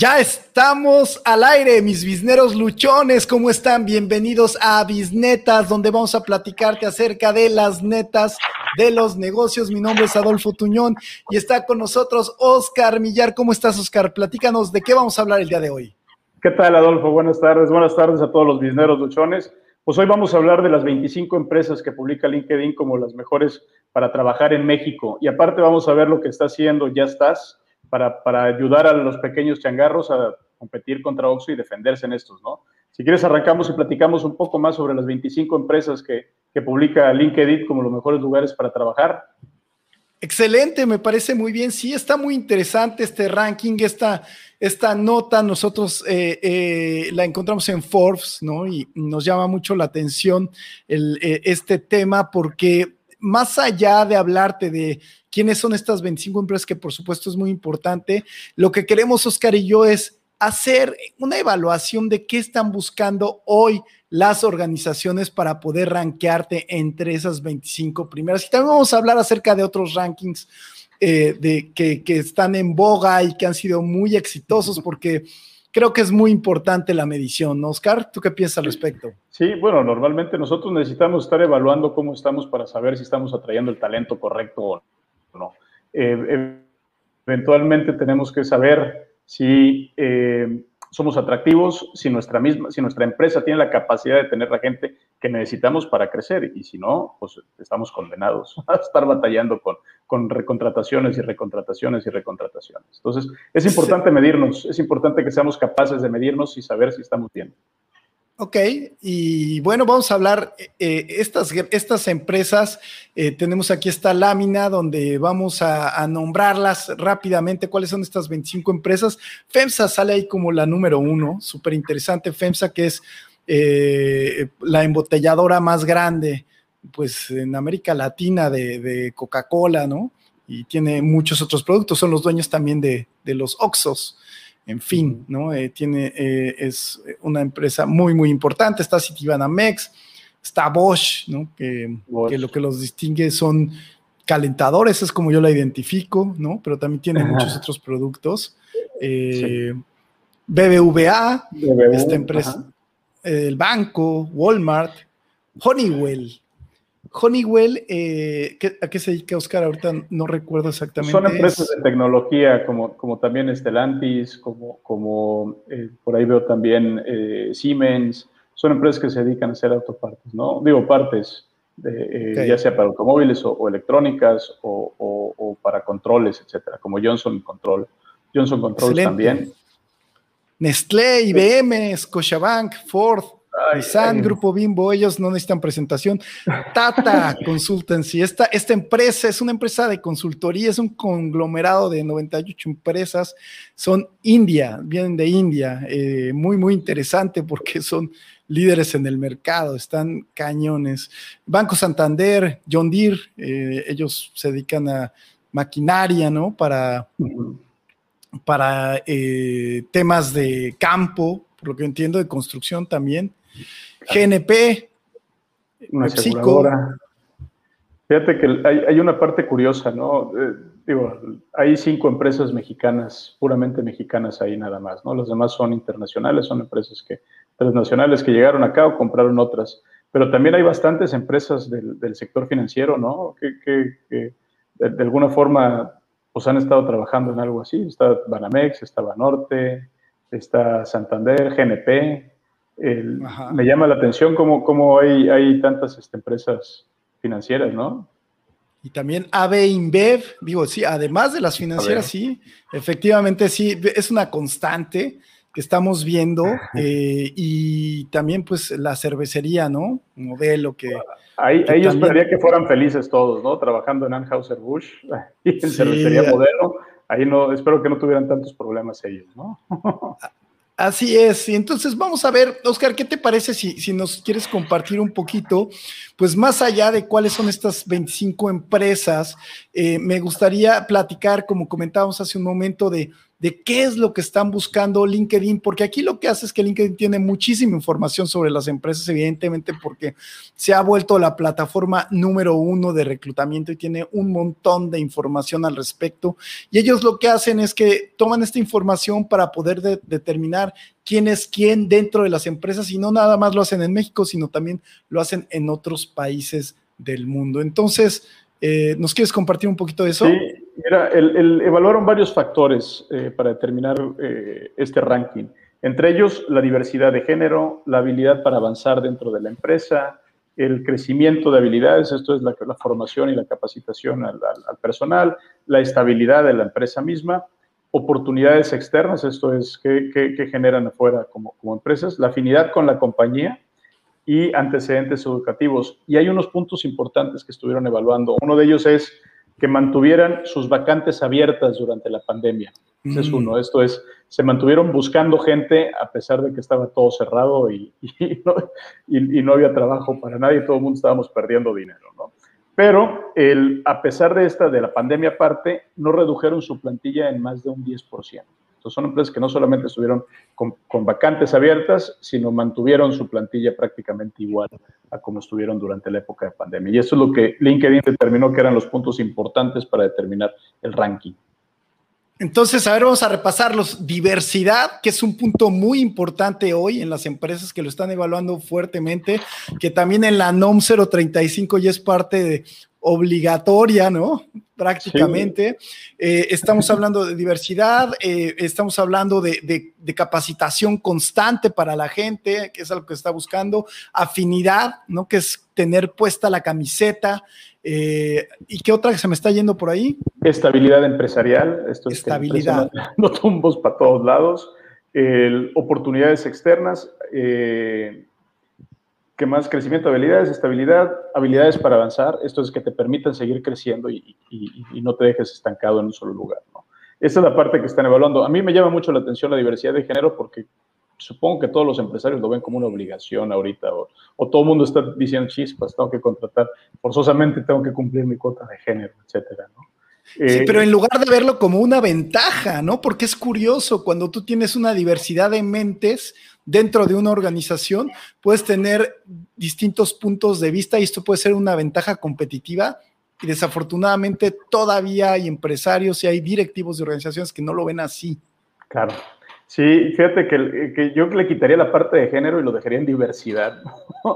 Ya estamos al aire, mis bisneros luchones, ¿cómo están? Bienvenidos a Bisnetas, donde vamos a platicarte acerca de las netas de los negocios. Mi nombre es Adolfo Tuñón y está con nosotros Oscar Millar. ¿Cómo estás, Oscar? Platícanos de qué vamos a hablar el día de hoy. ¿Qué tal, Adolfo? Buenas tardes. Buenas tardes a todos los bisneros luchones. Pues hoy vamos a hablar de las 25 empresas que publica LinkedIn como las mejores para trabajar en México. Y aparte vamos a ver lo que está haciendo Ya Estás para, para ayudar a los pequeños changarros a competir contra Oxxo y defenderse en estos, ¿no? Si quieres, arrancamos y platicamos un poco más sobre las 25 empresas que, que publica LinkedIn como los mejores lugares para trabajar. Excelente, me parece muy bien. Sí, está muy interesante este ranking, esta, esta nota. Nosotros eh, eh, la encontramos en Forbes, ¿no? Y nos llama mucho la atención el, eh, este tema porque más allá de hablarte de quiénes son estas 25 empresas, que por supuesto es muy importante, lo que queremos, Oscar y yo, es hacer una evaluación de qué están buscando hoy las organizaciones para poder rankearte entre esas 25 primeras. Y también vamos a hablar acerca de otros rankings eh, de, que, que están en boga y que han sido muy exitosos porque creo que es muy importante la medición, ¿no, Oscar? ¿Tú qué piensas al respecto? Sí, bueno, normalmente nosotros necesitamos estar evaluando cómo estamos para saber si estamos atrayendo el talento correcto o no. Eh, eventualmente tenemos que saber si eh, somos atractivos, si nuestra misma, si nuestra empresa tiene la capacidad de tener la gente que necesitamos para crecer y si no, pues estamos condenados a estar batallando con, con recontrataciones y recontrataciones y recontrataciones. Entonces, es importante medirnos, es importante que seamos capaces de medirnos y saber si estamos bien. Ok, y bueno, vamos a hablar, eh, estas, estas empresas, eh, tenemos aquí esta lámina donde vamos a, nombrarlas rápidamente, cuáles son estas 25 empresas. FEMSA sale ahí como la número uno, súper interesante, FEMSA que es eh, la embotelladora más grande, pues en América Latina de, Coca-Cola, ¿no? Y tiene muchos otros productos, son los dueños también de, de los Oxos en fin, ¿no? Eh, tiene, eh, es una empresa muy, muy importante, está Citibanamex, está Bosch, ¿no? Que, lo que los distingue son calentadores, es como yo la identifico, ¿no? Pero también tiene muchos otros productos. Eh, BBVA, esta empresa, el banco, Walmart, Honeywell, Honeywell, eh, ¿a qué se dedica Oscar? Ahorita no recuerdo exactamente. Son empresas de tecnología como, como también Estelantis, como, como eh, por ahí veo también eh, Siemens. Son empresas que se dedican a hacer autopartes, ¿no? Digo, partes, de, ya sea para automóviles o, electrónicas o, o, para controles, etcétera, como Johnson Control. Johnson Control también. Nestlé, IBM, Scotiabank, Ford, Nissan, Grupo Bimbo, ellos no necesitan presentación. Tata Consultancy, esta, esta empresa es una empresa de consultoría, es un conglomerado de 98 empresas, son India, vienen de India, eh, muy, muy interesante porque son líderes en el mercado, están cañones. Banco Santander, John Deere, eh, ellos se dedican a maquinaria, ¿no? Para, para eh, temas de campo, por lo que entiendo, de construcción también. GNP, una aseguradora. Fíjate que hay, una parte curiosa, ¿no? Eh, digo, hay cinco empresas mexicanas, puramente mexicanas ahí nada más, ¿no? Las demás son internacionales, son empresas que, transnacionales que llegaron acá o compraron otras. Pero también hay bastantes empresas del, sector financiero, ¿no? Que, de, alguna forma pues han estado trabajando en algo así. Está Banamex, está Banorte, está Santander, GNP, me llama la atención cómo, cómo hay, hay tantas este, empresas financieras, ¿no? Y también AB InBev, digo, sí, además de las financieras, sí, efectivamente sí, es una constante que estamos viendo eh, y también pues la cervecería, ¿no? Modelo que... Ahí, yo esperaría que fueran felices todos, ¿no? Trabajando en Anheuser-Busch y en cervecería modelo. Ahí no, espero que no tuvieran tantos problemas ellos, ¿no? Así es, y entonces vamos a ver, Oscar, ¿qué te parece si, nos quieres compartir un poquito? Pues más allá de cuáles son estas 25 empresas, eh, me gustaría platicar, como comentábamos hace un momento, de de qué es lo que están buscando LinkedIn, porque aquí lo que hace es que LinkedIn tiene muchísima información sobre las empresas, evidentemente, porque se ha vuelto la plataforma número uno de reclutamiento y tiene un montón de información al respecto. Y ellos lo que hacen es que toman esta información para poder determinar quién es quién dentro de las empresas y no nada más lo hacen en México, sino también lo hacen en otros países del mundo. Entonces, eh, ¿nos quieres compartir un poquito de eso? Sí, mira, evaluaron varios factores eh, para determinar eh, este ranking. Entre ellos, la diversidad de género, la habilidad para avanzar dentro de la empresa, el crecimiento de habilidades, esto es la, formación y la capacitación al, personal, la estabilidad de la empresa misma, oportunidades externas, esto es que, generan afuera como, como empresas, la afinidad con la compañía, y antecedentes educativos. Y hay unos puntos importantes que estuvieron evaluando. Uno de ellos es que mantuvieran sus vacantes abiertas durante la pandemia. Ese es mm. uno. Esto es, se mantuvieron buscando gente a pesar de que estaba todo cerrado y, y, no, había trabajo para nadie, todo el mundo estábamos perdiendo dinero, ¿no? Pero el, a pesar de esta, de la pandemia aparte, no redujeron su plantilla en más de un 10%. Entonces son empresas que no solamente estuvieron con, vacantes abiertas, sino mantuvieron su plantilla prácticamente igual a como estuvieron durante la época de pandemia. Y eso es lo que LinkedIn determinó que eran los puntos importantes para determinar el ranking. Entonces, a ver, vamos a repasarlos. Diversidad, que es un punto muy importante hoy en las empresas que lo están evaluando fuertemente, que también en la NOM 035 ya es parte de obligatoria, ¿no? Prácticamente. Eh, estamos hablando de diversidad, eh, estamos hablando de, capacitación constante para la gente, que es algo que está buscando, afinidad, ¿no? Que es tener puesta la camiseta. Eh, ¿Y qué otra que se me está yendo por ahí? Estabilidad empresarial. Esto es Estabilidad. No, tumbos para todos lados. oportunidades externas. ¿Qué más? Crecimiento de habilidades, estabilidad, habilidades para avanzar. Esto es que te permitan seguir creciendo y, no te dejes estancado en un solo lugar. ¿no? Esa es la parte que están evaluando. A mí me llama mucho la atención la diversidad de género porque supongo que todos los empresarios lo ven como una obligación ahorita o, todo el mundo está diciendo chispas, tengo que contratar, forzosamente tengo que cumplir mi cuota de género, etcétera, ¿no? Sí, eh, pero en lugar de verlo como una ventaja, ¿no? Porque es curioso, cuando tú tienes una diversidad de mentes, dentro de una organización, puedes tener distintos puntos de vista y esto puede ser una ventaja competitiva. Y desafortunadamente todavía hay empresarios y hay directivos de organizaciones que no lo ven así. Claro. Sí, fíjate que, yo le quitaría la parte de género y lo dejaría en diversidad.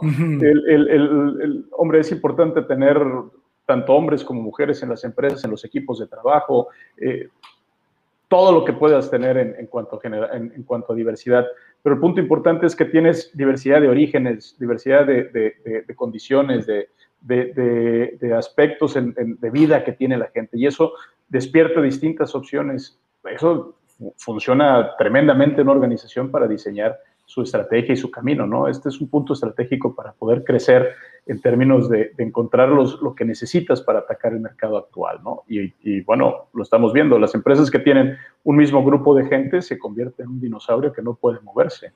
el, hombre, es importante tener tanto hombres como mujeres en las empresas, en los equipos de trabajo, eh, todo lo que puedas tener en, cuanto en, a diversidad pero el punto importante es que tienes diversidad de orígenes, diversidad de, condiciones, de, aspectos de vida que tiene la gente. Y eso despierta distintas opciones. Eso funciona tremendamente en una organización para diseñar su estrategia y su camino, ¿no? Este es un punto estratégico para poder crecer en términos de, encontrar lo que necesitas para atacar el mercado actual, ¿no? Y, bueno, lo estamos viendo, las empresas que tienen un mismo grupo de gente se convierten en un dinosaurio que no puede moverse.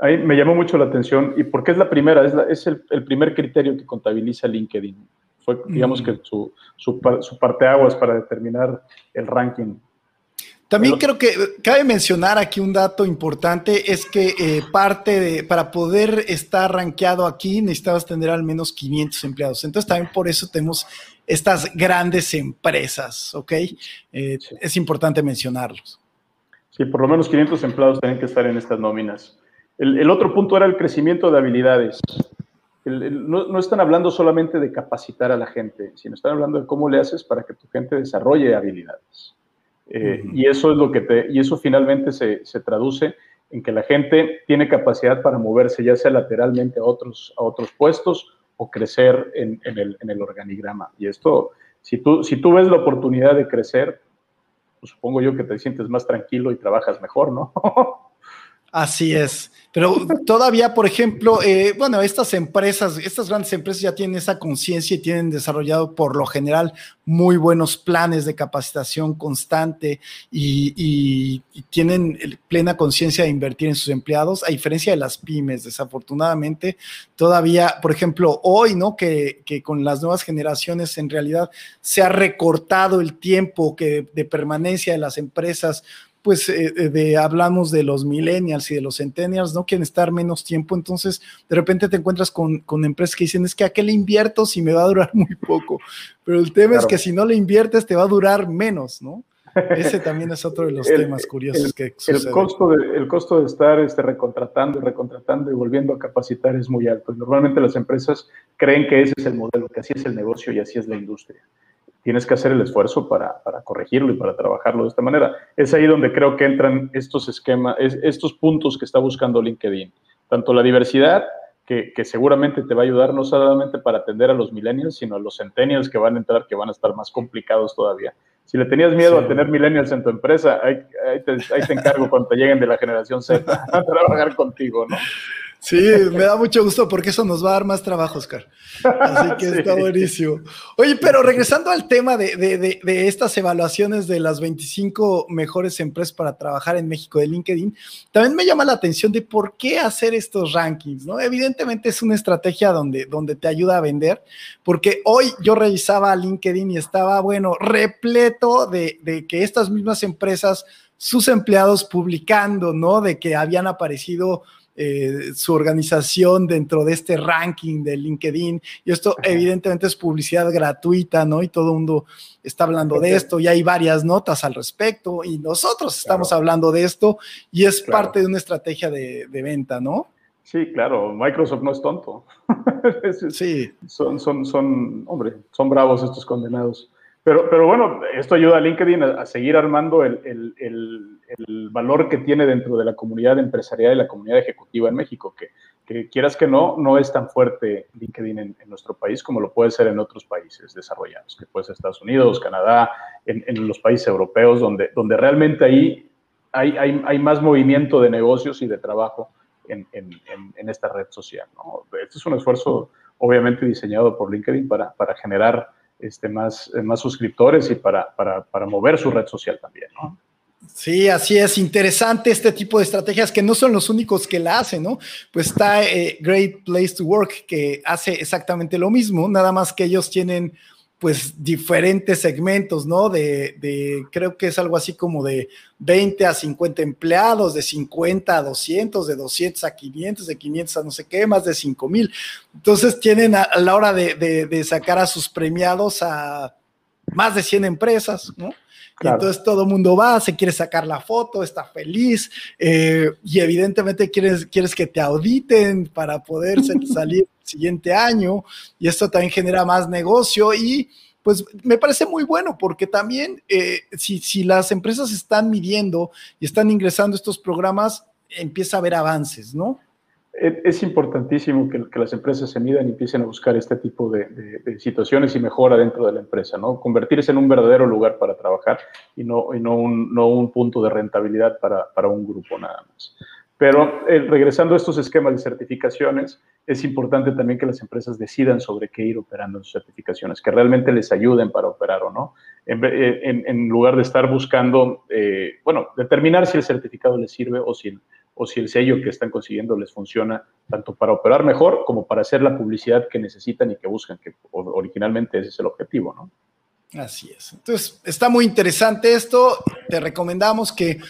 Ahí me llamó mucho la atención, y porque es la primera, es, es el, primer criterio que contabiliza LinkedIn. Fue, digamos que su, su, su parteaguas para determinar el ranking también creo que cabe mencionar aquí un dato importante, es que eh, parte de, para poder estar rankeado aquí necesitabas tener al menos 500 empleados. Entonces también por eso tenemos estas grandes empresas, ¿ok? Eh, es importante mencionarlos. Sí, por lo menos 500 empleados tienen que estar en estas nóminas. El, otro punto era el crecimiento de habilidades. no, no, están hablando solamente de capacitar a la gente, sino están hablando de cómo le haces para que tu gente desarrolle habilidades. Eh, y eso es lo que te, y eso finalmente se, se, traduce en que la gente tiene capacidad para moverse ya sea lateralmente a otros, a otros puestos o crecer en, en, el, en el, organigrama. Y esto, si tú, si tú ves la oportunidad de crecer, pues supongo yo que te sientes más tranquilo y trabajas mejor, ¿no? Así es. Pero todavía, por ejemplo, eh, bueno, estas empresas, estas grandes empresas ya tienen esa conciencia y tienen desarrollado por lo general muy buenos planes de capacitación constante y, tienen plena conciencia de invertir en sus empleados, a diferencia de las pymes, desafortunadamente, todavía, por ejemplo, hoy, ¿no? Que, que con las nuevas generaciones en realidad se ha recortado el tiempo que, de permanencia de las empresas pues eh, eh, de, hablamos de los millennials y de los centennials, no quieren estar menos tiempo, entonces de repente te encuentras con, con, empresas que dicen, es que a qué le invierto si me va a durar muy poco, pero el tema es que si no le inviertes te va a durar menos, ¿no? Ese también es otro de los temas curiosos que sucede. El costo, de, el costo de estar este, recontratando y recontratando y volviendo a capacitar es muy alto. Normalmente las empresas creen que ese es el modelo, que así es el negocio y así es la industria tienes que hacer el esfuerzo para, corregirlo y para trabajarlo de esta manera. Es ahí donde creo que entran estos esquemas, estos puntos que está buscando LinkedIn. Tanto la diversidad, que, seguramente te va a ayudar no solamente para atender a los millennials, sino a los centennials que van a entrar, que van a estar más complicados todavía. Si le tenías miedo a tener millennials en tu empresa, ahí, te, ahí te encargo cuando te lleguen de la generación Z a trabajar contigo, ¿no? Sí, me da mucho gusto porque eso nos va a dar más trabajo, Oscar. Así que está buenísimo. Oye, pero regresando al tema de, estas evaluaciones de las 25 mejores empresas para trabajar en México de LinkedIn, también me llama la atención de por qué hacer estos rankings, ¿no? Evidentemente es una estrategia donde, donde te ayuda a vender, porque hoy yo revisaba LinkedIn y estaba, bueno, repleto de, de que estas mismas empresas, sus empleados publicando, ¿no? De que habían aparecido eh, su organización dentro de este ranking de LinkedIn. Y esto evidentemente es publicidad gratuita, ¿no? Y todo el mundo está hablando de esto y hay varias notas al respecto y nosotros estamos hablando de esto y es parte de una estrategia de, venta, ¿no? Sí, claro, Microsoft no es tonto. sí. Son, son, son, hombre, son bravos estos condenados. Pero, pero bueno, esto ayuda a LinkedIn a, seguir armando el, el, el, valor que tiene dentro de la comunidad empresarial y la comunidad ejecutiva en México, que, que quieras que no, no es tan fuerte LinkedIn en, nuestro país como lo puede ser en otros países desarrollados, que puede ser Estados Unidos, Canadá, en, en los países europeos, donde, donde realmente ahí hay, hay, hay, más movimiento de negocios y de trabajo en, en esta red social. ¿no? Este es un esfuerzo obviamente diseñado por LinkedIn para, para generar este, más, eh, más suscriptores y para, para, para mover su red social también. Sí, así es. Interesante este tipo de estrategias que no son los únicos que la hacen, ¿no? Pues está eh, Great Place to Work que hace exactamente lo mismo, nada más que ellos tienen pues diferentes segmentos, ¿no? De, creo que es algo así como de 20 a 50 empleados, de 50 a 200, de 200 a 500, de 500 a no sé qué, más de 5 mil. Entonces tienen a, la hora de, de, sacar a sus premiados a más de 100 empresas, ¿no? Entonces todo el mundo va, se quiere sacar la foto, está feliz eh, y evidentemente quieres, quieres que te auditen para poder salir el siguiente año y esto también genera más negocio y pues me parece muy bueno porque también eh, si, si las empresas están midiendo y están ingresando estos programas, empieza a haber avances, ¿no? Es importantísimo que, las empresas se midan y empiecen a buscar este tipo de, situaciones y mejora dentro de la empresa, ¿no? Convertirse en un verdadero lugar para trabajar y no, y no, un, no un punto de rentabilidad para, para un grupo nada más. Pero eh, regresando a estos esquemas de certificaciones, es importante también que las empresas decidan sobre qué ir operando en sus certificaciones, que realmente les ayuden para operar o no, en, en, lugar de estar buscando, eh, bueno, determinar si el certificado les sirve o si o si el sello que están consiguiendo les funciona tanto para operar mejor como para hacer la publicidad que necesitan y que buscan, que originalmente ese es el objetivo, ¿no? Así es. Entonces, está muy interesante esto. Te recomendamos que,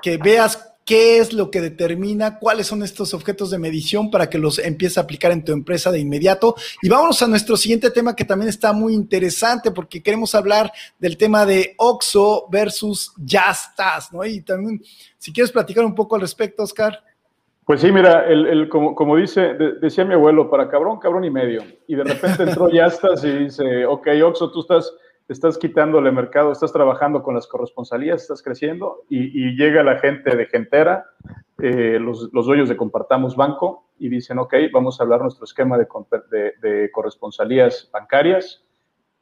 que veas qué es lo que determina cuáles son estos objetos de medición para que los empieces a aplicar en tu empresa de inmediato. Y vámonos a nuestro siguiente tema que también está muy interesante porque queremos hablar del tema de Oxo versus Yastas, ¿no? Y también, si quieres platicar un poco al respecto, Oscar. Pues sí, mira, el, como, como, dice, decía mi abuelo, para cabrón, cabrón y medio. Y de repente entró Yastas y dice, ok, Oxo, tú estás estás quitándole mercado, estás trabajando con las corresponsalías, estás creciendo y, llega la gente de Gentera, eh, los, los, dueños de Compartamos Banco y dicen, ok, vamos a hablar nuestro esquema de, corresponsalías bancarias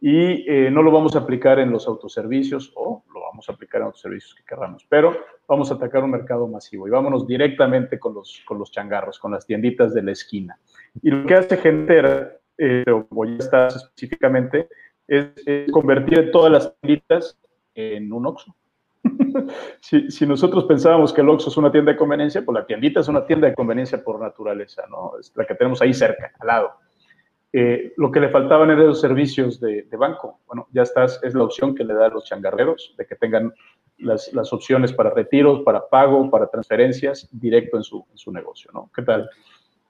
y eh, no lo vamos a aplicar en los autoservicios o lo vamos podemos aplicar en otros servicios que queramos. Pero vamos a atacar un mercado masivo y vámonos directamente con los, con los changarros, con las tienditas de la esquina. Y lo que hace Gentera, eh, o ya está específicamente, es, convertir todas las tienditas en un OXXO. si, nosotros pensábamos que el OXXO es una tienda de conveniencia, pues la tiendita es una tienda de conveniencia por naturaleza, ¿no? Es la que tenemos ahí cerca, al lado. Eh, lo que le faltaban eran los servicios de, banco. Bueno, ya estás, es la opción que le da a los changarreros de que tengan las, opciones para retiros, para pago, para transferencias directo en su, en su negocio, ¿no? ¿Qué tal?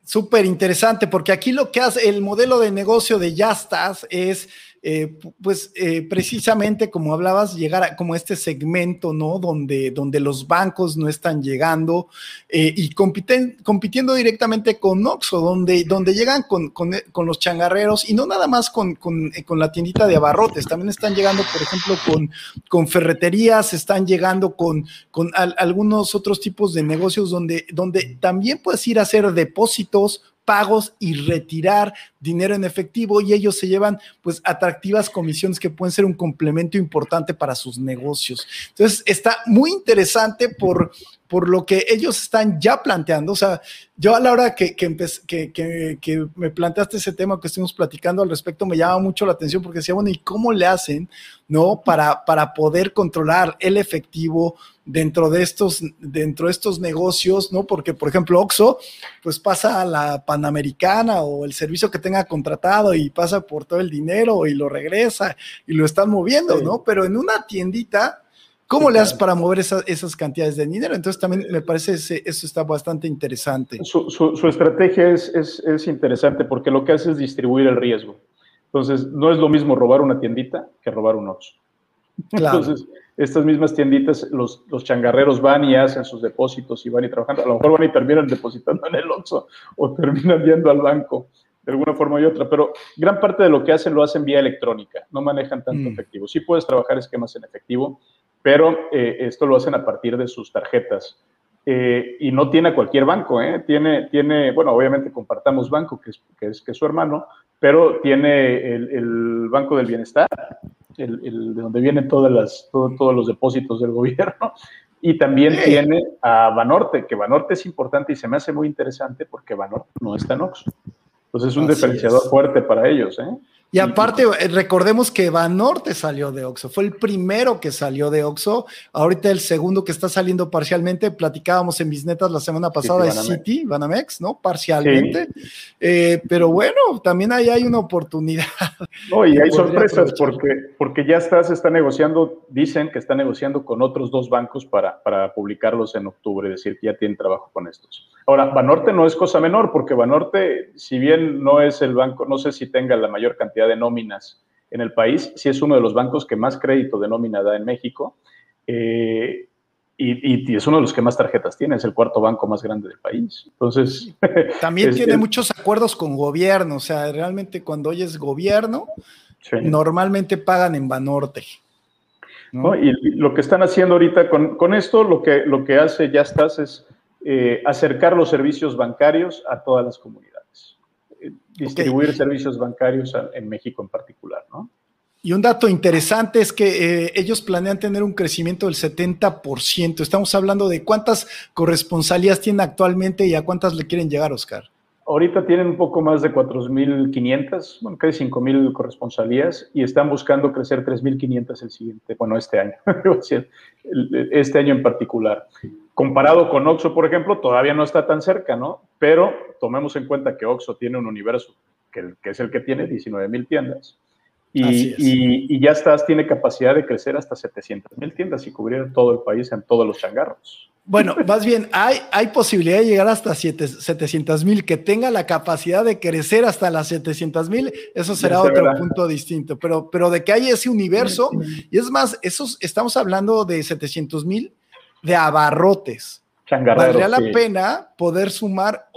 Súper interesante, porque aquí lo que hace el modelo de negocio de Yastas es eh, pues eh, precisamente como hablabas, llegar a como este segmento, ¿no? Donde, donde los bancos no están llegando eh, y compiten, compitiendo directamente con Oxxo, donde, donde llegan con, con, con, los changarreros y no nada más con, con, la tiendita de abarrotes, también están llegando, por ejemplo, con, con ferreterías, están llegando con, con algunos otros tipos de negocios donde, donde también puedes ir a hacer depósitos pagos y retirar dinero en efectivo y ellos se llevan pues atractivas comisiones que pueden ser un complemento importante para sus negocios. Entonces está muy interesante por, por lo que ellos están ya planteando. O sea, yo a la hora que, que, que, me planteaste ese tema que estuvimos platicando al respecto, me llama mucho la atención porque decía, bueno, ¿y cómo le hacen, no? Para, para poder controlar el efectivo dentro de estos, dentro de estos negocios, ¿no? Porque, por ejemplo, Oxo, pues pasa a la Panamericana o el servicio que tenga contratado y pasa por todo el dinero y lo regresa y lo están moviendo, ¿no? Pero en una tiendita, ¿Cómo le haces para mover esas cantidades de dinero? Entonces también me parece ese, eso está bastante interesante. Su, su, estrategia es, es, es, interesante porque lo que hace es distribuir el riesgo. Entonces, no es lo mismo robar una tiendita que robar un Oxxo. Claro. Entonces, estas mismas tienditas, los, los changarreros van y hacen sus depósitos y van y trabajando. A lo mejor van y terminan depositando en el Oxxo o terminan yendo al banco de alguna forma u otra, pero gran parte de lo que hacen lo hacen vía electrónica, no manejan tanto mm. efectivo. Sí puedes trabajar esquemas en efectivo, pero eh, esto lo hacen a partir de sus tarjetas. Eh, y no tiene a cualquier banco, ¿eh? tiene, tiene, bueno, obviamente compartamos banco, que es, que es, que su hermano, pero tiene el, Banco del Bienestar, el, de donde vienen todas las, todos los depósitos del gobierno, y también tiene a Banorte, que Banorte es importante y se me hace muy interesante porque Banorte no está en Oxxo. Entonces es un diferenciador fuerte para ellos. ¿eh? Y aparte, eh, recordemos que Banorte salió de Oxo, fue el primero que salió de Oxo. Ahorita el segundo que está saliendo parcialmente, platicábamos en Bisnetas la semana pasada, de City, Banamex, ¿no? Parcialmente. Eh, pero bueno, también ahí hay una oportunidad. No, y hay sorpresas porque, porque ya está, se está negociando, dicen que está negociando con otros dos bancos para, para publicarlos en octubre, es decir, que ya tienen trabajo con estos. Ahora, Banorte no es cosa menor, porque Banorte, si bien no es el banco, no sé si tenga la mayor cantidad de nóminas en el país, sí es uno de los bancos que más crédito de nómina da en México. Eh, y, es uno de los que más tarjetas tiene, es el cuarto banco más grande del país. Entonces. También tiene muchos acuerdos con gobierno, o sea, realmente cuando oyes gobierno, normalmente pagan en Banorte. Y lo que están haciendo ahorita con, con, esto, lo que, lo que hace ya estás es eh, acercar los servicios bancarios a todas las comunidades, distribuir servicios bancarios en México en particular, ¿no? Y un dato interesante es que eh, ellos planean tener un crecimiento del 70%. Estamos hablando de cuántas corresponsalías tienen actualmente y a cuántas le quieren llegar, Oscar. Ahorita tienen un poco más de 4.500, bueno, casi 5.000 corresponsalías y están buscando crecer 3.500 el siguiente, bueno, este año, este año en particular. Comparado con Oxo, por ejemplo, todavía no está tan cerca, ¿no? Pero tomemos en cuenta que Oxo tiene un universo que, es el que tiene 19.000 tiendas. Y, y, ya estás, tiene capacidad de crecer hasta 700.000 tiendas y cubrir todo el país en todos los changarros. Bueno, más bien, hay, hay posibilidad de llegar hasta 700 mil, que tenga la capacidad de crecer hasta las 700 mil, eso será otro punto distinto, pero, pero de que hay ese universo, y es más, esos, estamos hablando de 700 mil de abarrotes. Valdría la pena poder sumar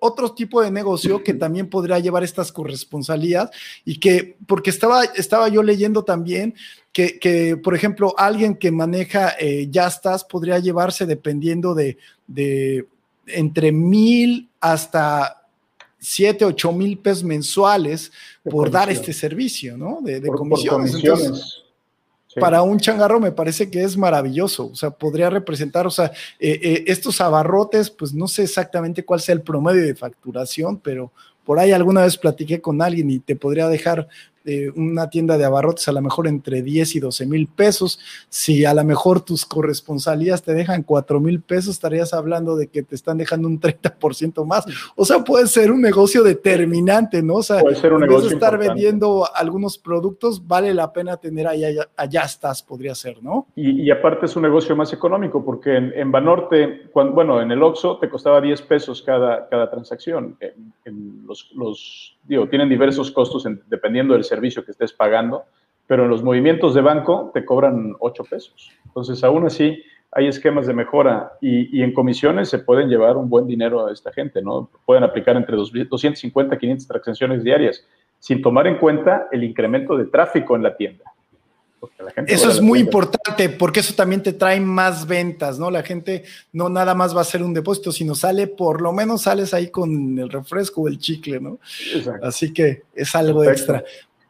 otro tipo de negocio que también podría llevar estas corresponsalías y que, porque estaba, estaba yo leyendo también que, por ejemplo, alguien que maneja eh, Yastas podría llevarse dependiendo de, de entre mil hasta siete, ocho mil pesos mensuales por dar este servicio, ¿no? De, comisiones. para un changarro me parece que es maravilloso. O sea, podría representar, o sea, eh, eh, estos abarrotes, pues no sé exactamente cuál sea el promedio de facturación, pero por ahí alguna vez platiqué con alguien y te podría dejar una tienda de abarrotes a lo mejor entre 10 y 12 mil pesos. Si a lo mejor tus corresponsalías te dejan 4 mil pesos, estarías hablando de que te están dejando un 30% más. O sea, puede ser un negocio determinante, ¿no? O sea, puede ser un negocio de estar vendiendo algunos productos, vale la pena tener allá, allá estás, podría ser, ¿no? Y, aparte es un negocio más económico, porque en, Banorte, cuando, bueno, en el Oxxo te costaba 10 pesos cada, cada transacción. En, los, los, digo, tienen diversos costos dependiendo del servicio que estés pagando, pero en los movimientos de banco te cobran 8 pesos. Entonces, aún así, hay esquemas de mejora y, en comisiones se pueden llevar un buen dinero a esta gente, ¿no? Pueden aplicar entre 250 y 500 transacciones diarias, sin tomar en cuenta el incremento de tráfico en la tienda. Eso es muy importante porque eso también te trae más ventas, ¿no? La gente no nada más va a hacer un depósito, sino sale, por lo menos sales ahí con el refresco o el chicle, ¿no? Así que es algo extra.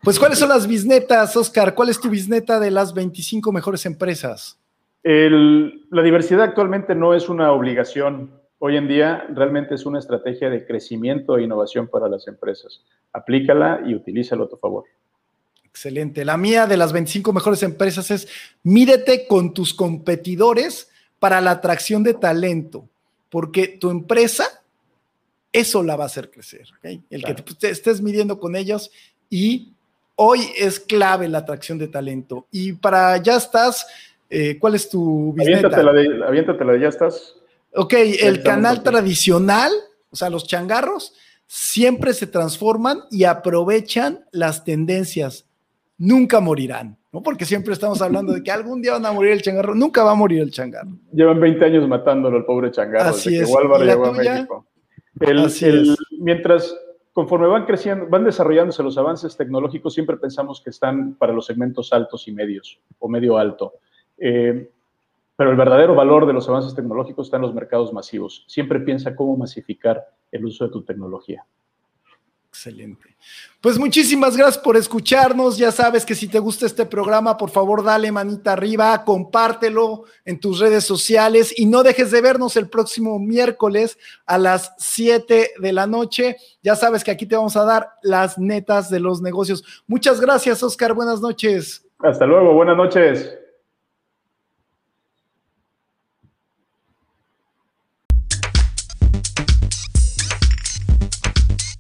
Pues, ¿cuáles son las bisnetas, Oscar? ¿Cuál es tu bisneta de las 25 mejores empresas? la diversidad actualmente no es una obligación. Hoy en día realmente es una estrategia de crecimiento e innovación para las empresas. Aplícala y utilízalo a tu favor. Excelente. La mía de las 25 mejores empresas es mídete con tus competidores para la atracción de talento, porque tu empresa, eso la va a hacer crecer. El que te estés midiendo con ellos y hoy es clave la atracción de talento. Y para ya estás, eh, ¿cuál es tu bisneta? Aviéntate la de, ya estás. Ok, el canal tradicional, o sea, los changarros, siempre se transforman y aprovechan las tendencias. Nunca morirán, ¿no? Porque siempre estamos hablando de que algún día van a morir el changarro. Nunca va a morir el changarro. Llevan 20 años matándolo al pobre changarro. Así es. llegó a México. Mientras conforme van creciendo, van desarrollándose los avances tecnológicos, siempre pensamos que están para los segmentos altos y medios o medio alto. Eh, pero el verdadero valor de los avances tecnológicos está en los mercados masivos. Siempre piensa cómo masificar el uso de tu tecnología. Excelente. Pues muchísimas gracias por escucharnos. Ya sabes que si te gusta este programa, por favor, dale manita arriba, compártelo en tus redes sociales y no dejes de vernos el próximo miércoles a las 7 de la noche. Ya sabes que aquí te vamos a dar las netas de los negocios. Muchas gracias, Oscar. Buenas noches. Hasta luego. Buenas noches.